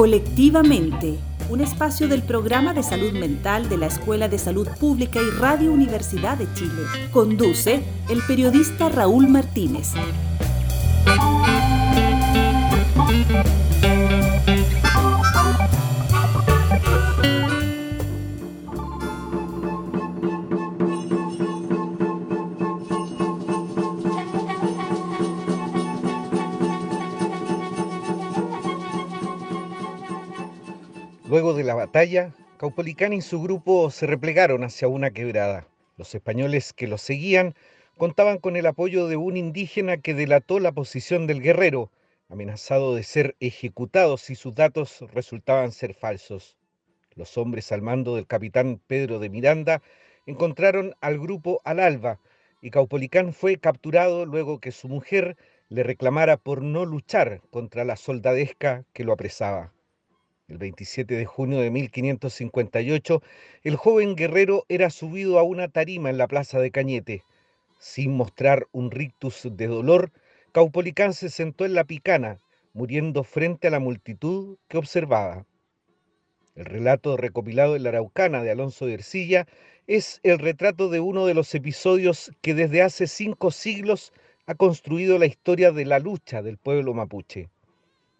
Colectivamente, un espacio del programa de salud mental de la Escuela de Salud Pública y Radio Universidad de Chile. Conduce el periodista Raúl Martínez. De la batalla, Caupolicán y su grupo se replegaron hacia una quebrada. Los españoles que los seguían contaban con el apoyo de un indígena que delató la posición del guerrero, amenazado de ser ejecutado si sus datos resultaban ser falsos. Los hombres al mando del capitán Pedro de Miranda encontraron al grupo al alba y Caupolicán fue capturado luego que su mujer le reclamara por no luchar contra la soldadesca que lo apresaba. El 27 de junio de 1558, el joven guerrero era subido a una tarima en la plaza de Cañete. Sin mostrar un rictus de dolor, Caupolicán se sentó en la picana, muriendo frente a la multitud que observaba. El relato recopilado en la Araucana de Alonso de Ercilla es el retrato de uno de los episodios que desde hace cinco siglos ha construido la historia de la lucha del pueblo mapuche.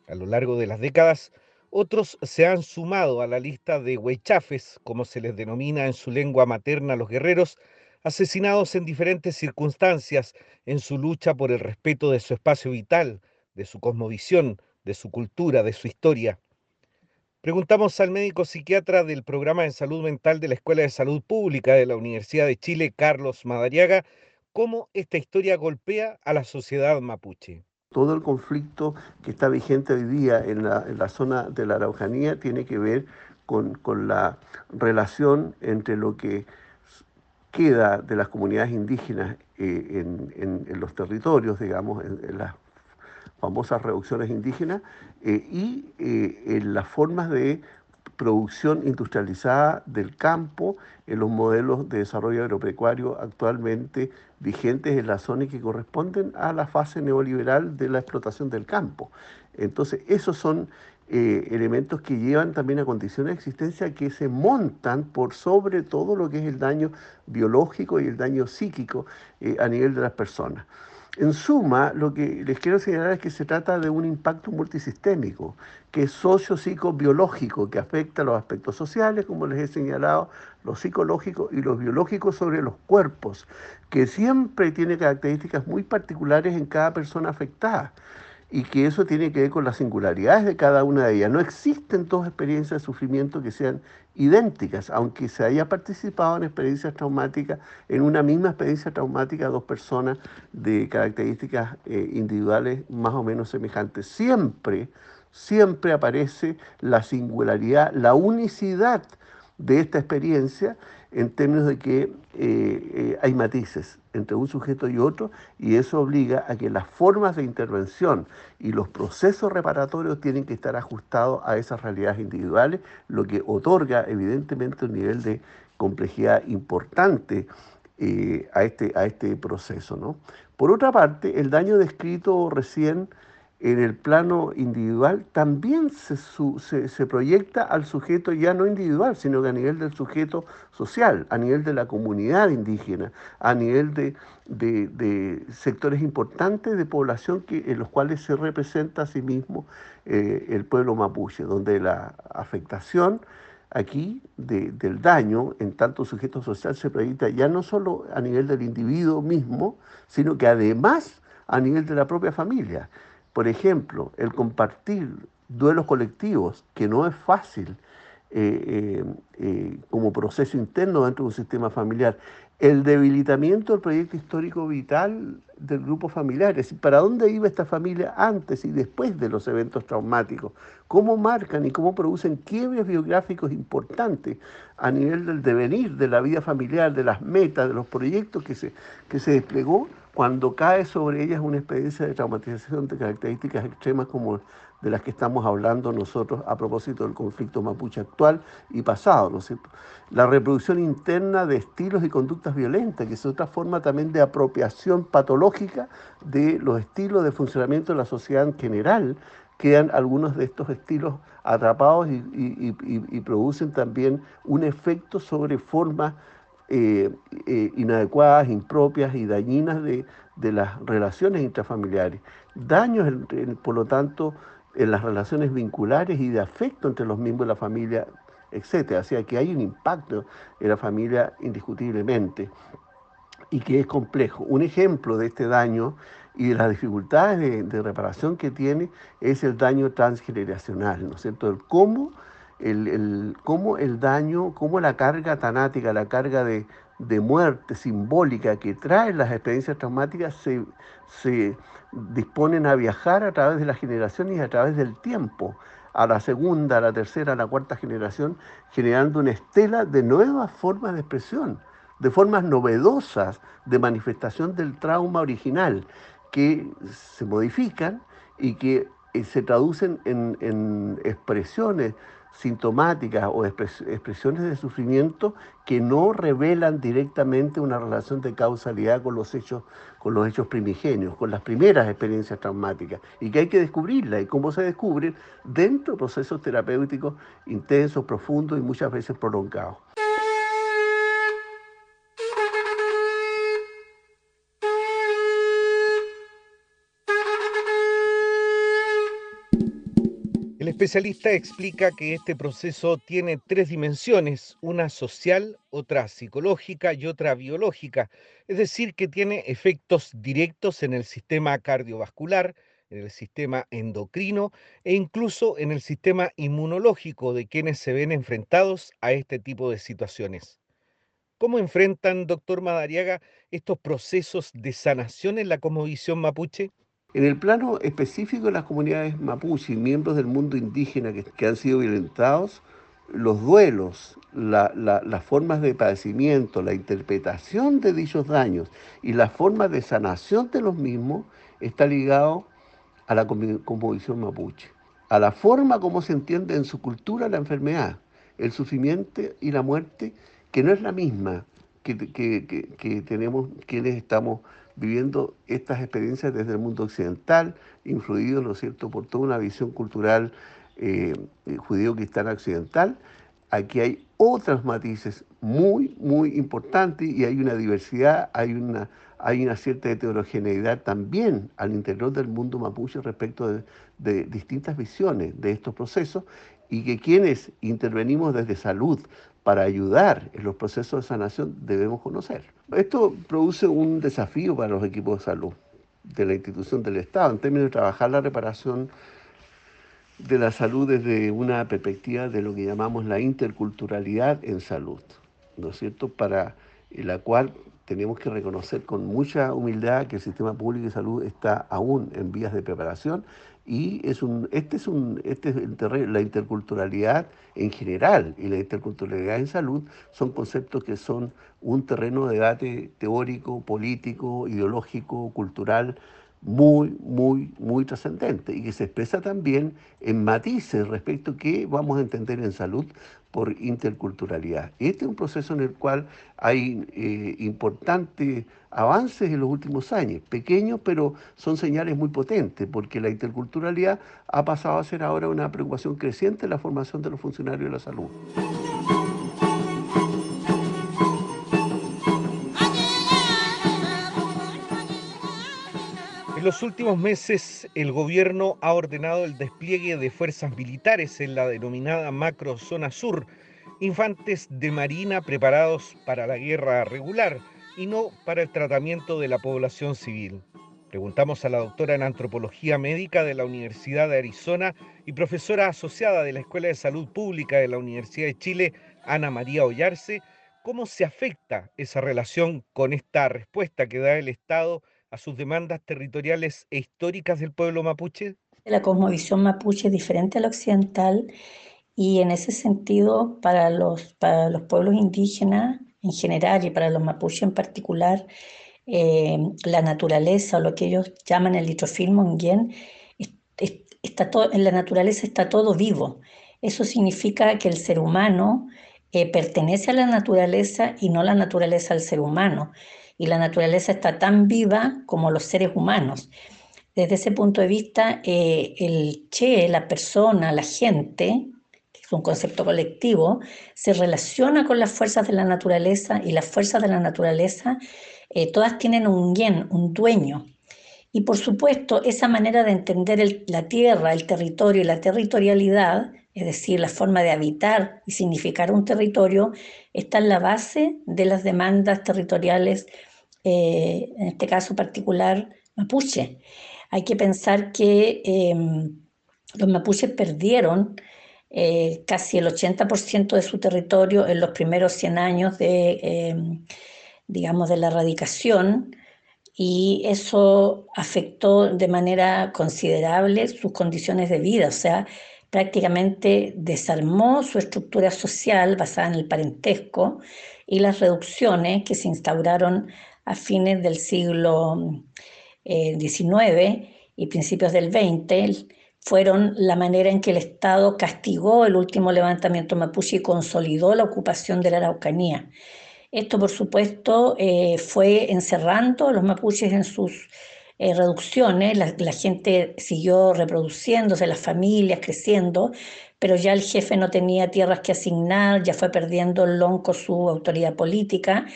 A lo largo de las décadas, otros se han sumado a la lista de huechafes, como se les denomina en su lengua materna a los guerreros, asesinados en diferentes circunstancias en su lucha por el respeto de su espacio vital, de su cosmovisión, de su cultura, de su historia. Preguntamos al médico psiquiatra del programa de salud mental de la Escuela de Salud Pública de la Universidad de Chile, Carlos Madariaga, cómo esta historia golpea a la sociedad mapuche. Todo el conflicto que está vigente hoy día en la, zona de la Araucanía tiene que ver con, la relación entre lo que queda de las comunidades indígenas eh, en, los territorios, digamos, en, las famosas reducciones indígenas, eh, y eh, en las formas de producción industrializada del campo en los modelos de desarrollo agropecuario actualmente vigentes en la zona y que corresponden a la fase neoliberal de la explotación del campo. Entonces, esos son eh, elementos que llevan también a condiciones de existencia que se montan por sobre todo lo que es el daño biológico y el daño psíquico eh, a nivel de las personas. En suma, lo que les quiero señalar es que se trata de un impacto multisistémico, que es socio-psico-biológico, que afecta los aspectos sociales, como les he señalado, los psicológicos y los biológicos sobre los cuerpos, que siempre tiene características muy particulares en cada persona afectada y que eso tiene que ver con las singularidades de cada una de ellas. No existen dos experiencias de sufrimiento que sean idénticas, aunque se haya participado en experiencias traumáticas, en una misma experiencia traumática, dos personas de características eh, individuales más o menos semejantes. Siempre, siempre aparece la singularidad, la unicidad de esta experiencia en términos de que eh, eh, hay matices entre un sujeto y otro y eso obliga a que las formas de intervención y los procesos reparatorios tienen que estar ajustados a esas realidades individuales, lo que otorga evidentemente un nivel de complejidad importante eh, a, este, a este proceso. ¿no? Por otra parte, el daño descrito recién en el plano individual también se, proyecta al sujeto ya no individual, sino que a nivel del sujeto social, a nivel de la comunidad indígena, a nivel de, de, sectores importantes de población que, en los cuales se representa a sí mismo eh, el pueblo mapuche, donde la afectación aquí del daño en tanto sujeto social se proyecta ya no solo a nivel del individuo mismo, sino que además a nivel de la propia familia. Por ejemplo, el compartir duelos colectivos, que no es fácil eh, eh, eh, como proceso interno dentro de un sistema familiar, el debilitamiento del proyecto histórico vital del grupo familiar, es decir, para dónde iba esta familia antes y después de los eventos traumáticos, cómo marcan y cómo producen quiebres biográficos importantes a nivel del devenir de la vida familiar, de las metas, de los proyectos que se, que se desplegó cuando cae sobre ellas una experiencia de traumatización de características extremas como de las que estamos hablando nosotros a propósito del conflicto mapuche actual y pasado, ¿no es? La reproducción interna de estilos y conductas violentas, que es otra forma también de apropiación patológica de los estilos de funcionamiento de la sociedad en general, quedan algunos de estos estilos atrapados y, producen también un efecto sobre formas eh, eh, inadecuadas, impropias y dañinas de, las relaciones intrafamiliares. Daños, por lo tanto, en las relaciones vinculares y de afecto entre los miembros de la familia, etc. O sea que hay un impacto en la familia indiscutiblemente y que es complejo. Un ejemplo de este daño y de las dificultades de, reparación que tiene es el daño transgeneracional, ¿no es cierto? El cómo el, cómo el daño, cómo la carga tanática, la carga de, muerte simbólica que traen las experiencias traumáticas se, se disponen a viajar a través de las generaciones y a través del tiempo, a la segunda, a la tercera, a la cuarta generación, generando una estela de nuevas formas de expresión, de formas novedosas de manifestación del trauma original, que se modifican y que eh, se traducen en, expresiones sintomáticas o expresiones de sufrimiento que no revelan directamente una relación de causalidad con los hechos, con los hechos primigenios, con las primeras experiencias traumáticas, y que hay que descubrirla. ¿Y cómo se descubre? Dentro de procesos terapéuticos intensos, profundos y muchas veces prolongados. Especialista explica que este proceso tiene tres dimensiones, una social, otra psicológica y otra biológica, es decir, que tiene efectos directos en el sistema cardiovascular, en el sistema endocrino e incluso en el sistema inmunológico de quienes se ven enfrentados a este tipo de situaciones. ¿Cómo enfrentan, doctor Madariaga, estos procesos de sanación en la cosmovisión mapuche? En el plano específico de las comunidades mapuche y miembros del mundo indígena que, han sido violentados, los duelos, las formas de padecimiento, la interpretación de dichos daños y las formas de sanación de los mismos está ligado a la composición mapuche, a la forma como se entiende en su cultura la enfermedad, el sufrimiento y la muerte, que no es la misma que, que tenemos quienes estamos viviendo estas experiencias desde el mundo occidental, influido, ¿no cierto?, por toda una visión cultural eh, judío-cristiana occidental. Aquí hay otros matices muy, muy importantes y hay una diversidad, hay una, hay una cierta heterogeneidad también al interior del mundo mapuche respecto de distintas visiones de estos procesos y que quienes intervenimos desde salud, para ayudar en los procesos de sanación debemos conocer. Esto produce un desafío para los equipos de salud de la institución del Estado en términos de trabajar la reparación de la salud desde una perspectiva de lo que llamamos la interculturalidad en salud, ¿no es cierto? Para la cual tenemos que reconocer con mucha humildad que el sistema público de salud está aún en vías de preparación y es un, este es un, este es la interculturalidad en general y la interculturalidad en salud son conceptos que son un terreno de debate teórico, político, ideológico, cultural, muy, muy, muy trascendente y que se expresa también en matices respecto a qué vamos a entender en salud por interculturalidad. Este es un proceso en el cual hay eh, importantes avances en los últimos años, pequeños, pero son señales muy potentes, porque la interculturalidad ha pasado a ser ahora una preocupación creciente en la formación de los funcionarios de la salud. En los últimos meses, el gobierno ha ordenado el despliegue de fuerzas militares en la denominada macro zona sur, infantes de marina preparados para la guerra regular y no para el tratamiento de la población civil. Preguntamos a la doctora en antropología médica de la Universidad de Arizona y profesora asociada de la Escuela de Salud Pública de la Universidad de Chile, Ana María Ollarse, cómo se afecta esa relación con esta respuesta que da el Estado a sus demandas territoriales e históricas del pueblo mapuche? La cosmovisión mapuche es diferente a la occidental y en ese sentido para los, para los pueblos indígenas en general y para los mapuches en particular, eh, la naturaleza o lo que ellos llaman el litrofilmo en está todo, en la naturaleza está todo vivo. Eso significa que el ser humano eh, pertenece a la naturaleza y no la naturaleza al ser humano y la naturaleza está tan viva como los seres humanos. Desde ese punto de vista, eh, el che, la persona, la gente, que es un concepto colectivo, se relaciona con las fuerzas de la naturaleza y las fuerzas de la naturaleza eh, todas tienen un yen, un dueño. Y por supuesto, esa manera de entender la tierra, el territorio y la territorialidad, es decir, la forma de habitar y significar un territorio, está en la base de las demandas territoriales, eh, en este caso particular mapuche. Hay que pensar que em, los mapuches perdieron eh, casi el 80% de su territorio en los primeros 100 años de, em, digamos, de la erradicación y eso afectó de manera considerable sus condiciones de vida, o sea, prácticamente desarmó su estructura social basada en el parentesco y las reducciones que se instauraron a fines del siglo XIX eh, y principios del XX fueron la manera en que el Estado castigó el último levantamiento mapuche y consolidó la ocupación de la Araucanía. Esto, por supuesto, eh, fue encerrando a los mapuches en sus eh, reducciones, la, la, gente siguió reproduciéndose, las familias creciendo, pero ya el jefe no tenía tierras que asignar, ya fue perdiendo el lonco su autoridad política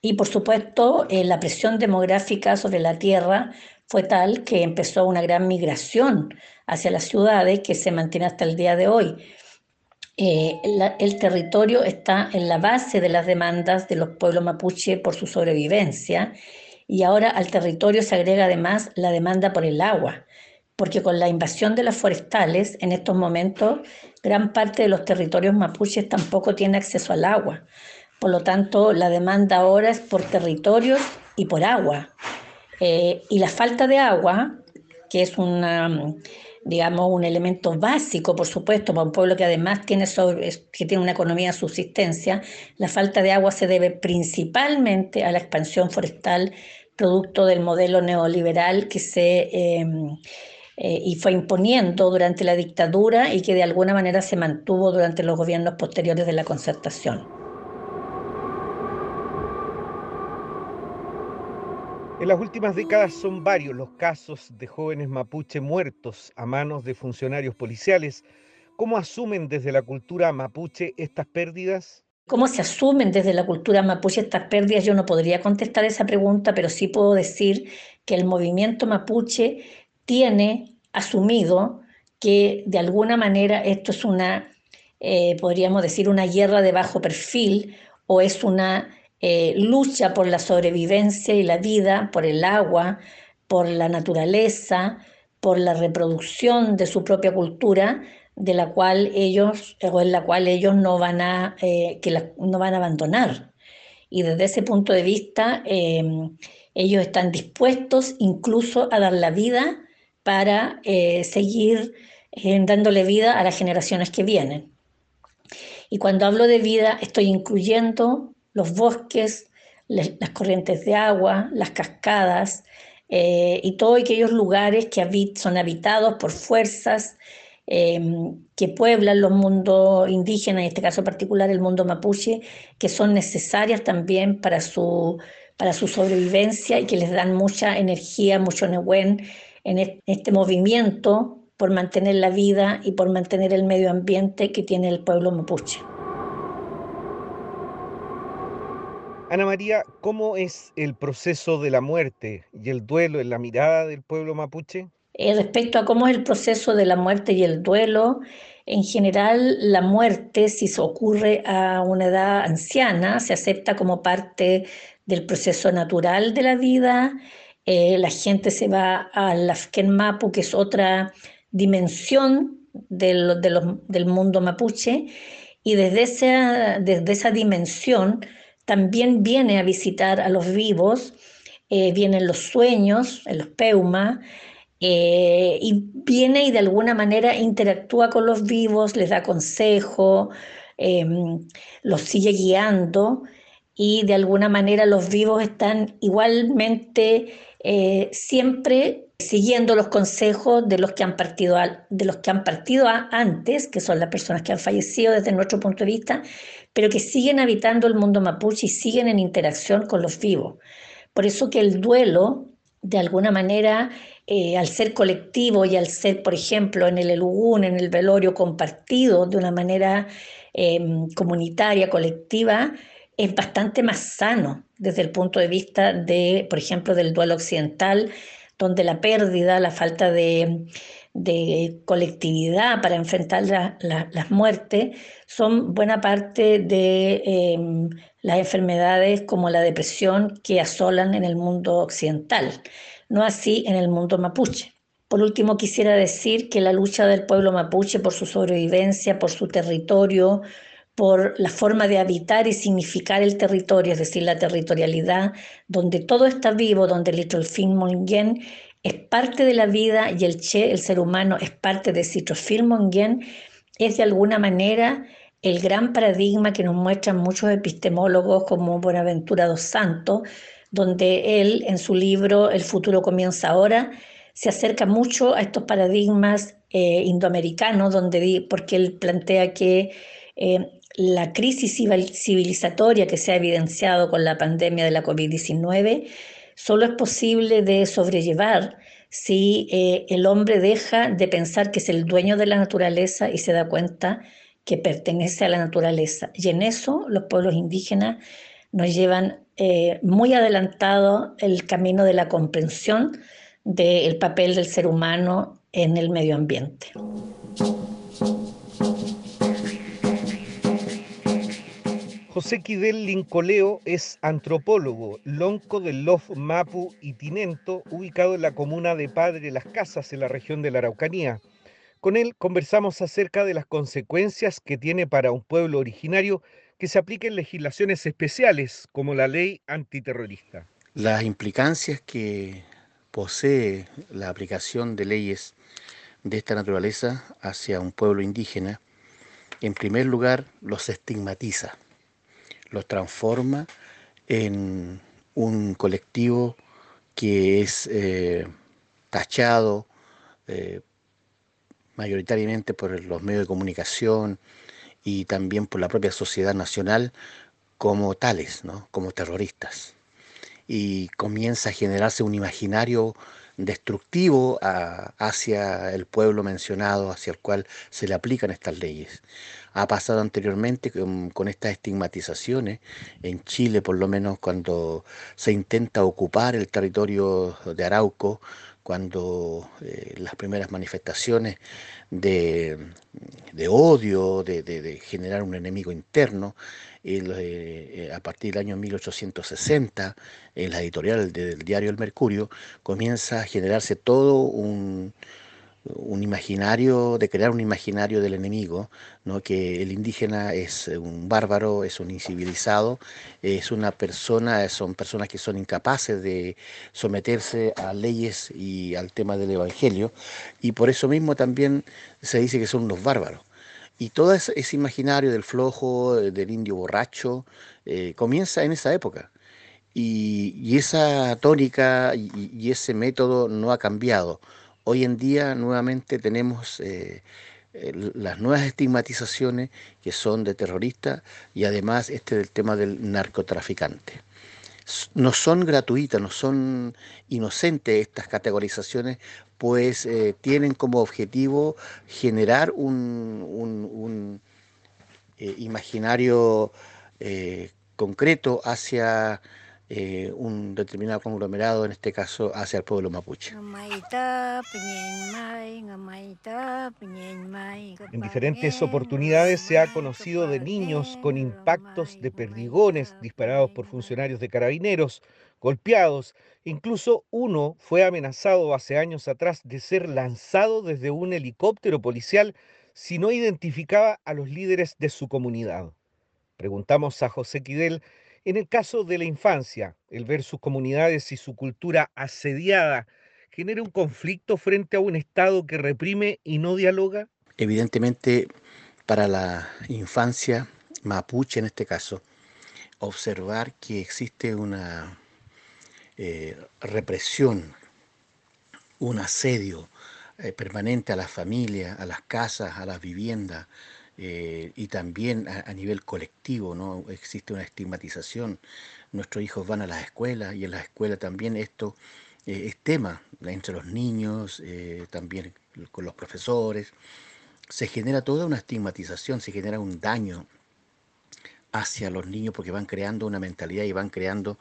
y por supuesto eh, la presión demográfica sobre la tierra fue tal que empezó una gran migración hacia las ciudades que se mantiene hasta el día de hoy. Eh, el territorio está en la base de las demandas de los pueblos mapuche por su sobrevivencia y ahora al territorio se agrega además la demanda por el agua, porque con la invasión de las forestales, en estos momentos, gran parte de los territorios mapuches tampoco tiene acceso al agua. Por lo tanto, la demanda ahora es por territorios y por agua. Eh, y la falta de agua, que es una, digamos, un elemento básico, por supuesto, para un pueblo que además tiene, que tiene una economía de subsistencia, la falta de agua se debe principalmente a la expansión forestal producto del modelo neoliberal que se em, eh, y fue imponiendo durante la dictadura y que de alguna manera se mantuvo durante los gobiernos posteriores de la concertación. En las últimas décadas son varios los casos de jóvenes mapuche muertos a manos de funcionarios policiales. ¿Cómo asumen desde la cultura mapuche estas pérdidas? ¿Cómo se asumen desde la cultura mapuche estas pérdidas? Yo no podría contestar esa pregunta, pero sí puedo decir que el movimiento mapuche tiene asumido que de alguna manera esto es una, eh, podríamos decir, una guerra de bajo perfil o es una eh, lucha por la sobrevivencia y la vida, por el agua, por la naturaleza, por la reproducción de su propia cultura, de la cual ellos, o en la cual ellos no van a, eh, que no van a abandonar. Y desde ese punto de vista, em, ellos están dispuestos incluso a dar la vida para eh, seguir eh, dándole vida a las generaciones que vienen. Y cuando hablo de vida, estoy incluyendo los bosques, las corrientes de agua, las cascadas y todos aquellos lugares que son habitados por fuerzas Em, que pueblan los mundos indígenas, en este caso particular el mundo mapuche, que son necesarias también para su, para su sobrevivencia y que les dan mucha energía, mucho nehuen en este movimiento por mantener la vida y por mantener el medio ambiente que tiene el pueblo mapuche. Ana María, ¿cómo es el proceso de la muerte y el duelo en la mirada del pueblo mapuche? Eh, respecto a cómo es el proceso de la muerte y el duelo, en general la muerte, si se ocurre a una edad anciana, se acepta como parte del proceso natural de la vida. Eh, la gente se va a la Mapu, que es otra dimensión del, del mundo mapuche, y desde esa, desde esa dimensión también viene a visitar a los vivos, eh, vienen los sueños, en los peuma, eh, y viene y de alguna manera interactúa con los vivos, les da consejo, em, los sigue guiando y de alguna manera los vivos están igualmente eh, siempre siguiendo los consejos de los que han partido, de los que han partido antes, que son las personas que han fallecido desde nuestro punto de vista, pero que siguen habitando el mundo mapuche y siguen en interacción con los vivos. Por eso que el duelo de alguna manera, eh, al ser colectivo y al ser, por ejemplo, en el Elugún, en el velorio compartido de una manera em, comunitaria, colectiva, es bastante más sano desde el punto de vista de, por ejemplo, del duelo occidental, donde la pérdida, la falta de, colectividad para enfrentar las muertes son buena parte de em, las enfermedades como la depresión que asolan en el mundo occidental, no así en el mundo mapuche. Por último, quisiera decir que la lucha del pueblo mapuche por su sobrevivencia, por su territorio, por la forma de habitar y significar el territorio, es decir, la territorialidad, donde todo está vivo, donde el Fin Mongen es parte de la vida y el Che, el ser humano, es parte de Citrofil Mongen, es de alguna manera el gran paradigma que nos muestran muchos epistemólogos como Buenaventura dos Santos, donde él en su libro El futuro comienza ahora se acerca mucho a estos paradigmas eh, indoamericanos, donde, porque él plantea que eh, la crisis civilizatoria que se ha evidenciado con la pandemia de la COVID-19 solo es posible de sobrellevar si eh, el hombre deja de pensar que es el dueño de la naturaleza y se da cuenta que pertenece a la naturaleza. Y en eso los pueblos indígenas nos llevan eh, muy adelantado el camino de la comprensión del papel del ser humano en el medio ambiente. José Quidel Lincoleo es antropólogo, lonco del Lof Mapu y Tinento, ubicado en la comuna de Padre Las Casas, en la región de la Araucanía. Con él conversamos acerca de las consecuencias que tiene para un pueblo originario que se apliquen legislaciones especiales como la ley antiterrorista. Las implicancias que posee la aplicación de leyes de esta naturaleza hacia un pueblo indígena, en primer lugar, los estigmatiza los transforma en un colectivo que es eh, tachado eh, mayoritariamente por los medios de comunicación y también por la propia sociedad nacional como tales, ¿no? como terroristas. Y comienza a generarse un imaginario destructivo hacia el pueblo mencionado, hacia el cual se le aplican estas leyes. Ha pasado anteriormente con, estas estigmatizaciones, en Chile por lo menos cuando se intenta ocupar el territorio de Arauco, cuando eh, las primeras manifestaciones de, odio, de, generar un enemigo interno, eh, a partir del año 1860, en la editorial del diario El Mercurio, comienza a generarse todo un, un imaginario, de crear un imaginario del enemigo, ¿no? que el indígena es un bárbaro, es un incivilizado, es una persona, son personas que son incapaces de someterse a leyes y al tema del evangelio, y por eso mismo también se dice que son los bárbaros. Y todo ese, imaginario del flojo, eh, del indio borracho, eh, comienza en esa época. Y, esa tónica y, ese método no ha cambiado. Hoy en día nuevamente tenemos eh, las nuevas estigmatizaciones que son de terrorista y además este del tema del narcotraficante. No son gratuitas, no son inocentes estas categorizaciones pues eh, tienen como objetivo generar un, eh, imaginario eh, concreto hacia un determinado conglomerado, en este caso hacia el pueblo mapuche. En diferentes oportunidades se ha conocido de niños con impactos de perdigones disparados por funcionarios de carabineros, golpeados Incluso uno fue amenazado hace años atrás de ser lanzado desde un helicóptero policial si no identificaba a los líderes de su comunidad. Preguntamos a José Quidel, en el caso de la infancia, el ver sus comunidades y su cultura asediada, ¿genera un conflicto frente a un Estado que reprime y no dialoga? Evidentemente, para la infancia mapuche en este caso, observar que existe una eh, represión, un asedio eh, permanente a las familias, a las casas, a las viviendas, eh, y también a, nivel colectivo, ¿no? Existe una estigmatización. Nuestros hijos van a las escuelas y en las escuelas también esto es tema entre los niños, también con los profesores. Se genera toda una estigmatización, se genera un daño hacia los niños porque van creando una mentalidad y van creando,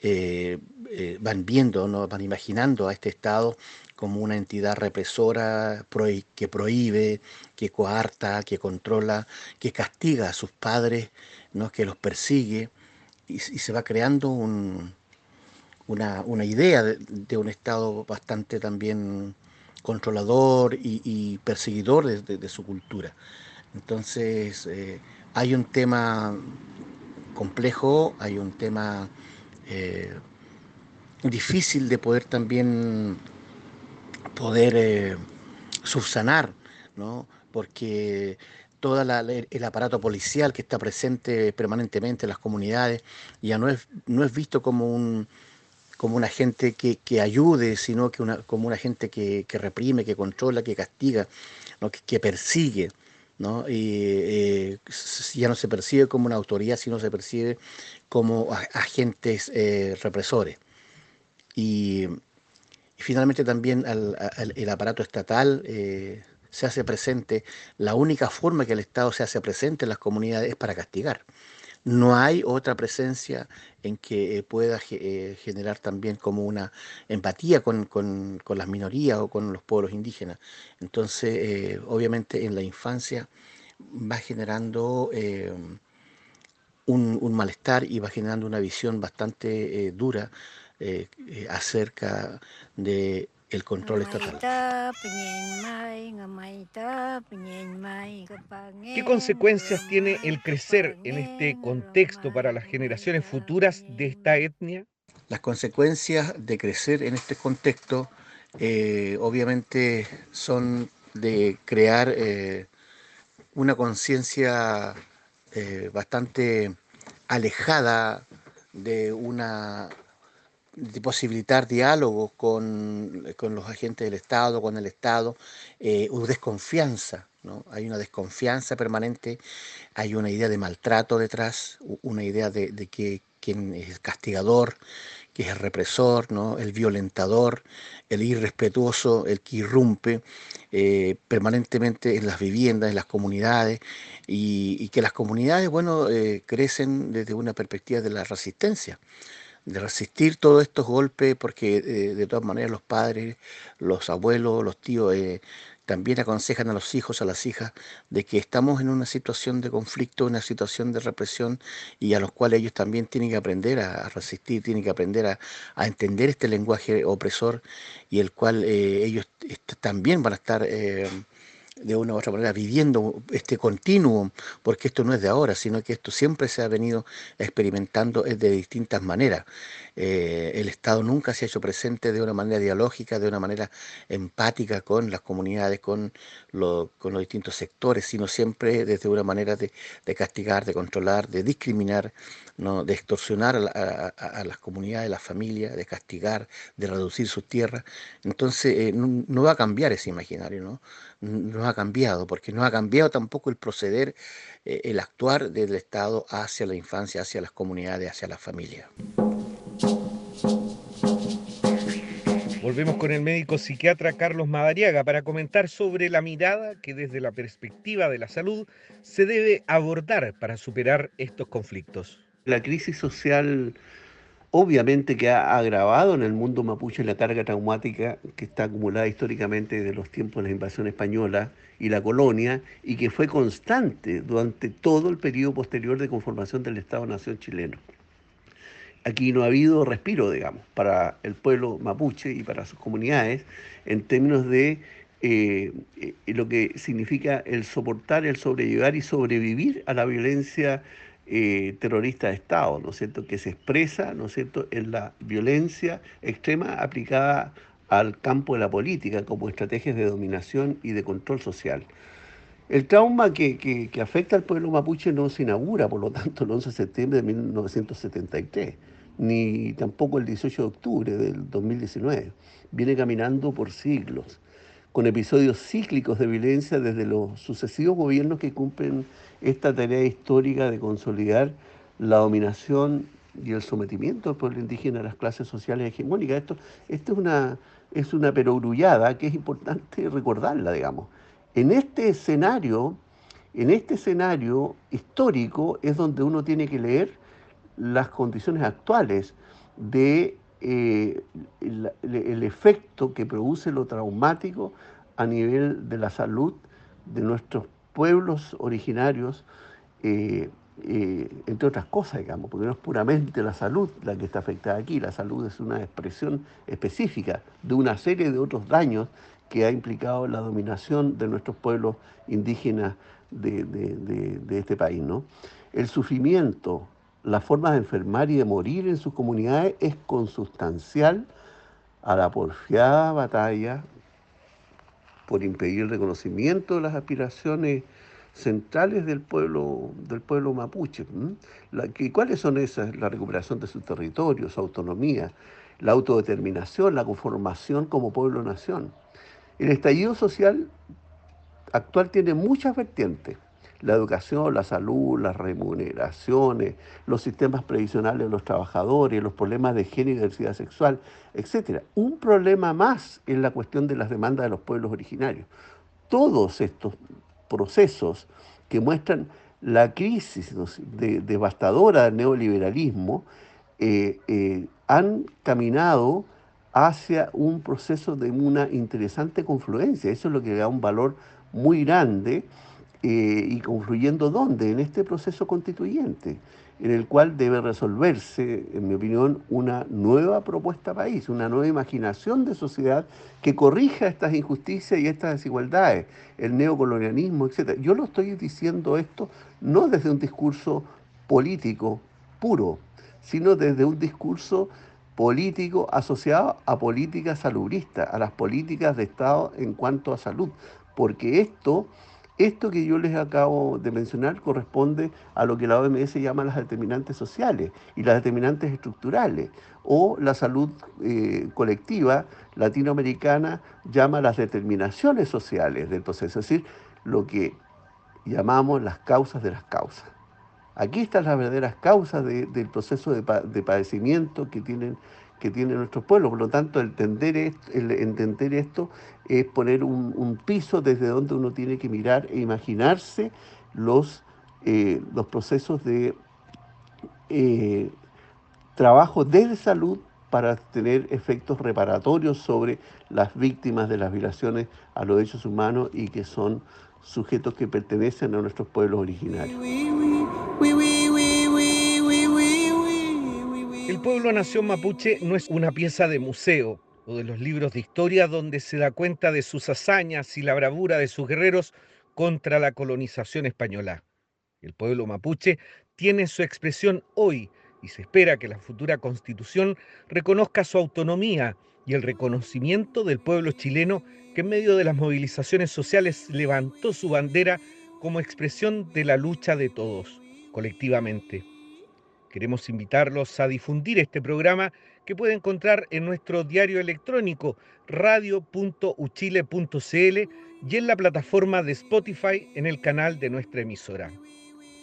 eh, eh, van viendo, ¿no? van imaginando a este Estado como una entidad represora que prohíbe, que coarta, que controla, que castiga a sus padres, ¿no? que los persigue y, se va creando una, idea de, un Estado bastante también controlador y, perseguidor de, su cultura. Entonces, eh, hay un tema complejo, hay un tema eh, difícil de poder también poder eh, subsanar, ¿no? porque todo el aparato policial que está presente permanentemente en las comunidades ya no es, no es visto como un como una gente que, ayude, sino que una, como una gente que, reprime, que controla, que castiga, que persigue. ¿No? Eh, ya no se percibe como una autoridad, sino se percibe como agentes eh, represores. Y, finalmente también el aparato estatal eh, se hace presente, la única forma que el Estado se hace presente en las comunidades es para castigar no hay otra presencia en que pueda generar también como una empatía con, las minorías o con los pueblos indígenas. Entonces, eh, obviamente en la infancia va generando eh, un, malestar y va generando una visión bastante eh, dura acerca de el control estatal. ¿Qué consecuencias tiene el crecer en este contexto para las generaciones futuras de esta etnia? Las consecuencias de crecer en este contexto eh, obviamente son de crear eh, una conciencia eh, bastante alejada de una de posibilitar diálogos con, los agentes del Estado, con el Estado, eh, desconfianza, ¿no? Hay una desconfianza permanente, hay una idea de maltrato detrás, una idea de, que quien es castigador, que es el represor, ¿no? el violentador, el irrespetuoso, el que irrumpe eh, permanentemente en las viviendas, en las comunidades, y, que las comunidades, bueno, eh, crecen desde una perspectiva de la resistencia de resistir todos estos golpes, porque eh, de todas maneras los padres, los abuelos, los tíos eh, también aconsejan a los hijos, a las hijas, de que estamos en una situación de conflicto, una situación de represión, y a los cuales ellos también tienen que aprender a, resistir, tienen que aprender a, entender este lenguaje opresor, y el cual eh, ellos también van a estar de una u otra manera viviendo este continuum, porque esto no es de ahora, sino que esto siempre se ha venido experimentando de distintas maneras. Eh, el Estado nunca se ha hecho presente de una manera dialógica, de una manera empática con las comunidades, con, con los distintos sectores, sino siempre desde una manera de, castigar, de controlar, de discriminar, ¿no? de extorsionar a, las comunidades, a las familias, de castigar, de reducir sus tierras. Entonces eh, no, va a cambiar ese imaginario, ¿no? No ha cambiado, porque no ha cambiado tampoco el proceder, eh, el actuar del Estado hacia la infancia, hacia las comunidades, hacia la familia. Volvemos con el médico psiquiatra Carlos Madariaga para comentar sobre la mirada que desde la perspectiva de la salud se debe abordar para superar estos conflictos. La crisis social obviamente que ha agravado en el mundo mapuche la carga traumática que está acumulada históricamente de los tiempos de la invasión española y la colonia y que fue constante durante todo el periodo posterior de conformación del Estado-Nación chileno. Aquí no ha habido respiro, digamos, para el pueblo mapuche y para sus comunidades en términos de eh, eh, lo que significa el soportar, el sobrellevar y sobrevivir a la violencia eh, terrorista de Estado, ¿no es cierto?, que se expresa, ¿no es cierto?, en la violencia extrema aplicada al campo de la política como estrategias de dominación y de control social. El trauma que, que afecta al pueblo mapuche no se inaugura, por lo tanto, el 11 de septiembre de 1973 ni tampoco el 18 de octubre del 2019. Viene caminando por siglos, con episodios cíclicos de violencia desde los sucesivos gobiernos que cumplen esta tarea histórica de consolidar la dominación y el sometimiento del pueblo indígena a las clases sociales hegemónicas. Esto, esto es, una, es una perogrullada que es importante recordarla, digamos. En este escenario, en este escenario histórico es donde uno tiene que leer las condiciones actuales de eh, el, efecto que produce lo traumático a nivel de la salud de nuestros pueblos originarios, eh, eh, entre otras cosas, digamos, porque no es puramente la salud la que está afectada aquí, la salud es una expresión específica de una serie de otros daños que ha implicado la dominación de nuestros pueblos indígenas de, de este país. ¿no? El sufrimiento, la forma de enfermar y de morir en sus comunidades es consustancial a la porfiada batalla por impedir el reconocimiento de las aspiraciones centrales del pueblo, del pueblo mapuche. ¿Cuáles son esas? La recuperación de su territorio, su autonomía, la autodeterminación, la conformación como pueblo-nación. El estallido social actual tiene muchas vertientes la educación, la salud, las remuneraciones, los sistemas previsionales de los trabajadores, los problemas de género y diversidad sexual, etc. Un problema más es la cuestión de las demandas de los pueblos originarios. Todos estos procesos que muestran la crisis devastadora del neoliberalismo eh, eh, han caminado hacia un proceso de una interesante confluencia. Eso es lo que le da un valor muy grande eh, y confluyendo dónde, en este proceso constituyente, en el cual debe resolverse, en mi opinión, una nueva propuesta país, una nueva imaginación de sociedad que corrija estas injusticias y estas desigualdades, el neocolonialismo, etc. Yo lo estoy diciendo esto no desde un discurso político puro, sino desde un discurso político asociado a políticas salubristas, a las políticas de Estado en cuanto a salud, porque esto esto que yo les acabo de mencionar corresponde a lo que la OMS llama las determinantes sociales y las determinantes estructurales, o la salud eh, colectiva latinoamericana llama las determinaciones sociales del proceso, es decir, lo que llamamos las causas de las causas. Aquí están las verdaderas causas del proceso de, de padecimiento que tienen que tiene nuestro pueblo. Por lo tanto, entender esto, es poner un, piso desde donde uno tiene que mirar e imaginarse los, eh, los procesos de eh, trabajo de salud para tener efectos reparatorios sobre las víctimas de las violaciones a los derechos humanos y que son sujetos que pertenecen a nuestros pueblos originarios. El pueblo nación mapuche no es una pieza de museo o de los libros de historia donde se da cuenta de sus hazañas y la bravura de sus guerreros contra la colonización española. El pueblo mapuche tiene su expresión hoy y se espera que la futura constitución reconozca su autonomía y el reconocimiento del pueblo chileno que en medio de las movilizaciones sociales levantó su bandera como expresión de la lucha de todos, colectivamente. Queremos invitarlos a difundir este programa que puede encontrar en nuestro diario electrónico radio.uchile.cl y en la plataforma de Spotify en el canal de nuestra emisora.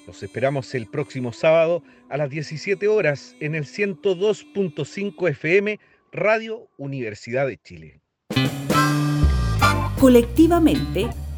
Los esperamos el próximo sábado a las 17 horas en el 102.5 FM Radio Universidad de Chile. Colectivamente